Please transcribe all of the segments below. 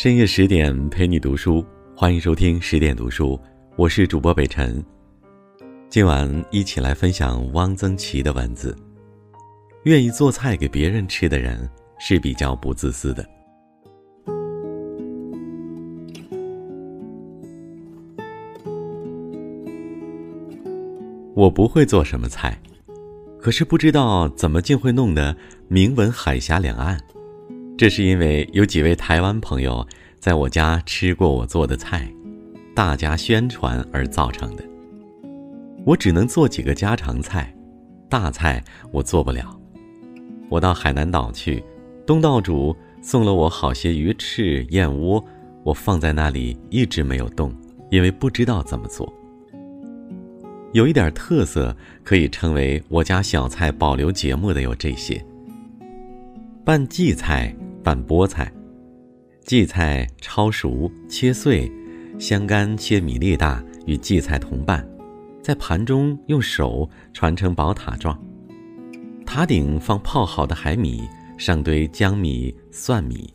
深夜十点陪你读书，欢迎收听十点读书，我是主播北辰。今晚一起来分享汪曾祺的文字。愿意做菜给别人吃的人是比较不自私的。我不会做什么菜，可是不知道怎么竟会弄得名闻海峡两岸。这是因为有几位台湾朋友在我家吃过我做的菜，大家宣传而造成的。我只能做几个家常菜，大菜我做不了。我到海南岛去，东道主送了我好些鱼翅、燕窝，我放在那里一直没有动，因为不知道怎么做。有一点特色，可以称为我家小菜保留节目的有这些：拌荠菜、拌菠菜。荠菜焯熟切碎，香干切米粒大，与荠菜同拌，在盘中用手传成宝塔状。塔顶放泡好的海米，上堆姜米、蒜米。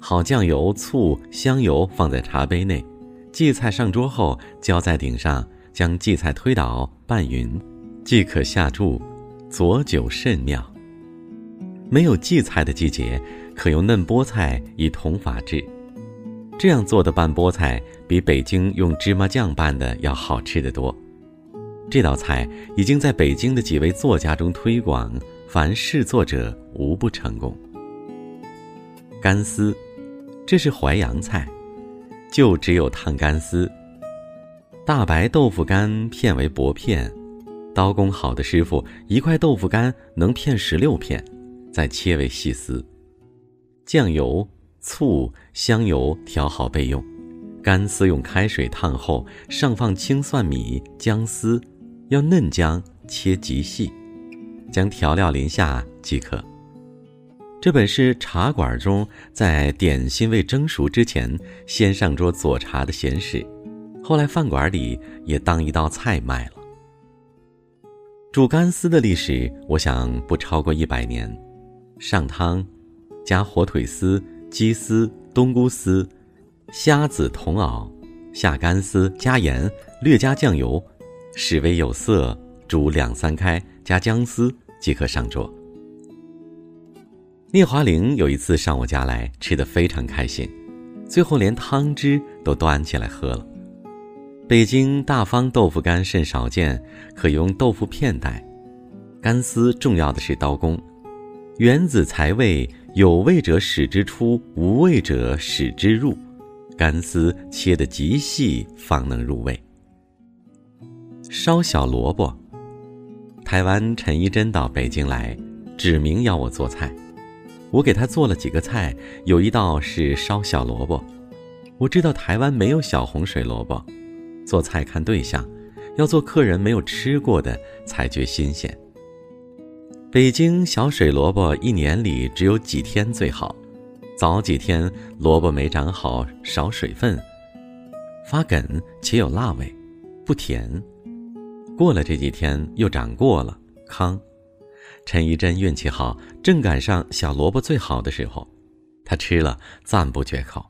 好酱油、醋、香油放在茶杯内，荠菜上桌后浇在顶上。将荠菜推倒拌匀，即可下注，佐酒甚妙。没有荠菜的季节，可用嫩菠菜以同法制。这样做的拌菠菜，比北京用芝麻酱拌的要好吃得多。这道菜已经在北京的几位作家中推广，凡试作者无不成功。干丝，这是淮扬菜，就只有烫干丝。大白豆腐干片为薄片，刀工好的师傅一块豆腐干能片十六片，再切为细丝。酱油、醋、香油调好备用。干丝用开水烫后，上放青蒜米、姜丝，要嫩姜切极细，将调料淋下即可。这本是茶馆中在点心未蒸熟之前，先上桌佐茶的闲事。后来饭馆里也当一道菜卖了。煮干丝的历史，我想不超过一百年。上汤，加火腿丝、鸡丝、冬菇丝、虾子、同熬，下干丝，加盐，略加酱油，使为有色，煮两三开，加姜丝即可上桌。聂华苓有一次上我家来，吃得非常开心，最后连汤汁都端起来喝了。北京大方豆腐干甚少见，可用豆腐片代。干丝重要的是刀工，原子才味，有味者使之出，无味者使之入。干丝切得极细，方能入味。烧小萝卜，台湾陈一贞到北京来，指明要我做菜，我给他做了几个菜，有一道是烧小萝卜。我知道台湾没有小红水萝卜。做菜看对象，要做客人没有吃过的才觉新鲜。北京小水萝卜一年里只有几天最好，早几天萝卜没长好，少水分，发梗且有辣味，不甜。过了这几天又长过了，糠。陈一真运气好，正赶上小萝卜最好的时候，他吃了赞不绝口。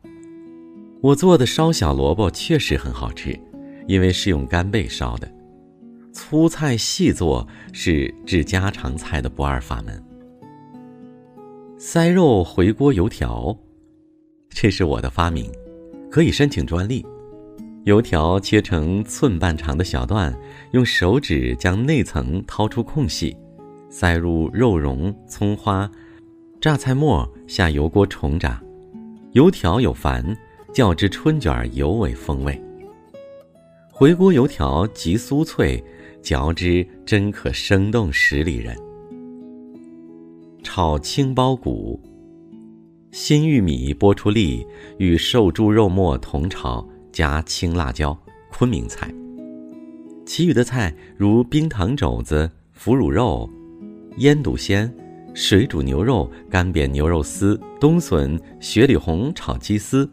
我做的烧小萝卜确实很好吃。因为是用干贝烧的，粗菜细做是制家常菜的不二法门。塞肉回锅油条，这是我的发明，可以申请专利。油条切成寸半长的小段，用手指将内层掏出空隙，塞入肉蓉、葱花、榨菜末，下油锅重炸。油条有烦，较之春卷尤为风味。回锅油条极酥脆，嚼之真可生动十里人。炒青包谷，新玉米剥出粒，与瘦猪肉末同炒，加青辣椒，昆明菜。其余的菜如冰糖肘子、腐乳肉、腌笃鲜、水煮牛肉、干煸牛肉丝、冬笋、雪里红炒鸡丝、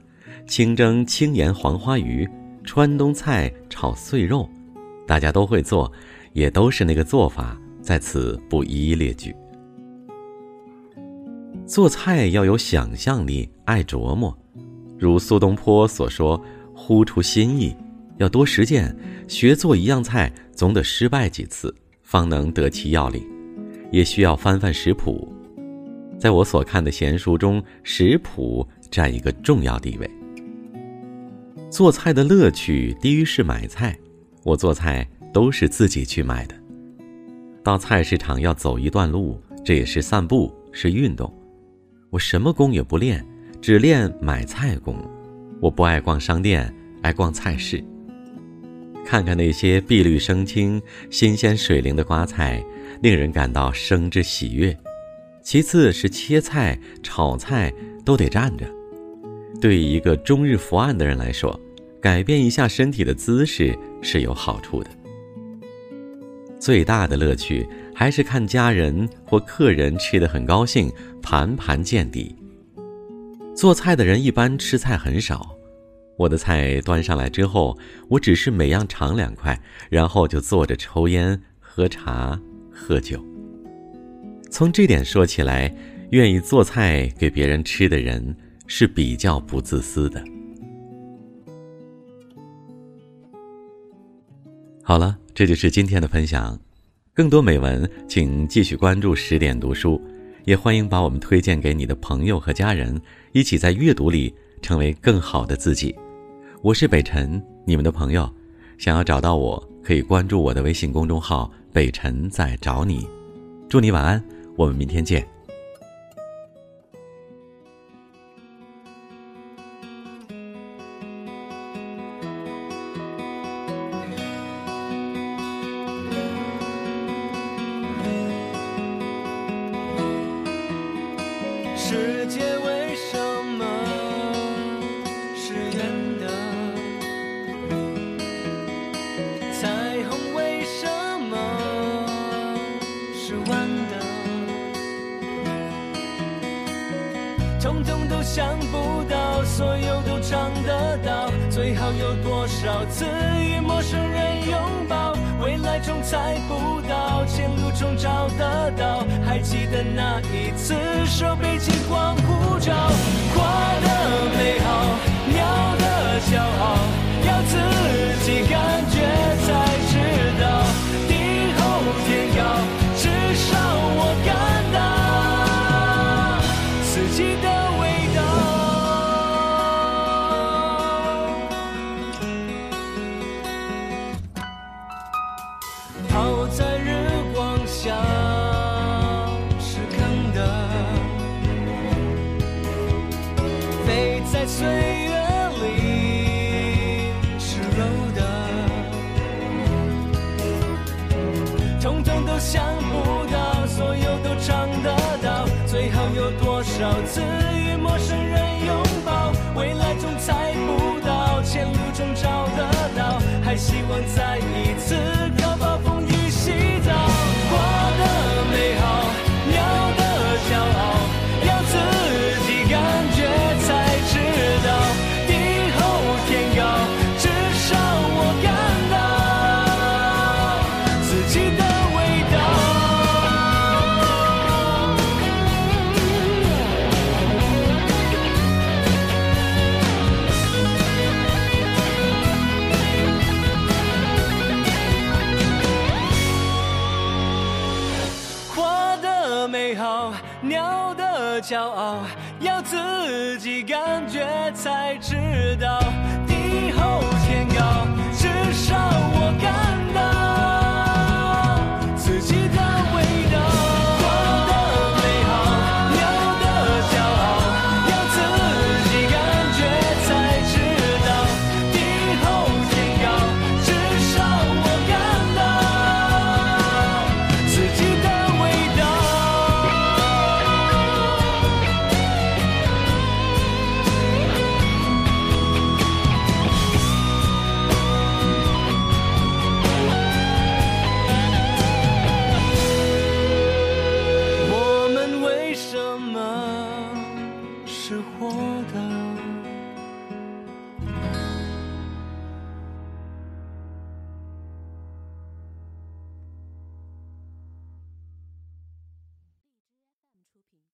清蒸青盐黄花鱼。川东菜炒碎肉，大家都会做，也都是那个做法，在此不一一列举。做菜要有想象力，爱琢磨，如苏东坡所说：“呼出新意，要多实践。学做一样菜，总得失败几次，方能得其要领。也需要翻翻食谱。在我所看的闲书中，食谱占一个重要地位。做菜的乐趣低于是买菜，我做菜都是自己去买的。到菜市场要走一段路，这也是散步，是运动。我什么功也不练。”只练买菜功，我不爱逛商店，爱逛菜市。看看那些碧绿生青、新鲜水灵的瓜菜，令人感到生之喜悦。其次是切菜、炒菜都得站着，对于一个终日伏案的人来说，改变一下身体的姿势是有好处的。最大的乐趣还是看家人或客人吃得很高兴，盘盘见底。做菜的人一般吃菜很少，我的菜端上来之后，我只是每样尝两块，然后就坐着抽烟、喝茶、喝酒。从这点说起来，愿意做菜给别人吃的人是比较不自私的。好了，这就是今天的分享，更多美文请继续关注十点读书。也欢迎把我们推荐给你的朋友和家人，一起在阅读里成为更好的自己。我是北辰，你们的朋友。想要找到我，可以关注我的微信公众号“北辰在找你”。祝你晚安，我们明天见。想不到，所有都尝得到，最好有多少次与陌生人拥抱？未来中猜不到，前路中找得到。还记得那一次，手背金光护照，少次与陌生人拥抱？未来总猜不到，前路中找得到，还希望在一骄傲，要自己感觉才知道。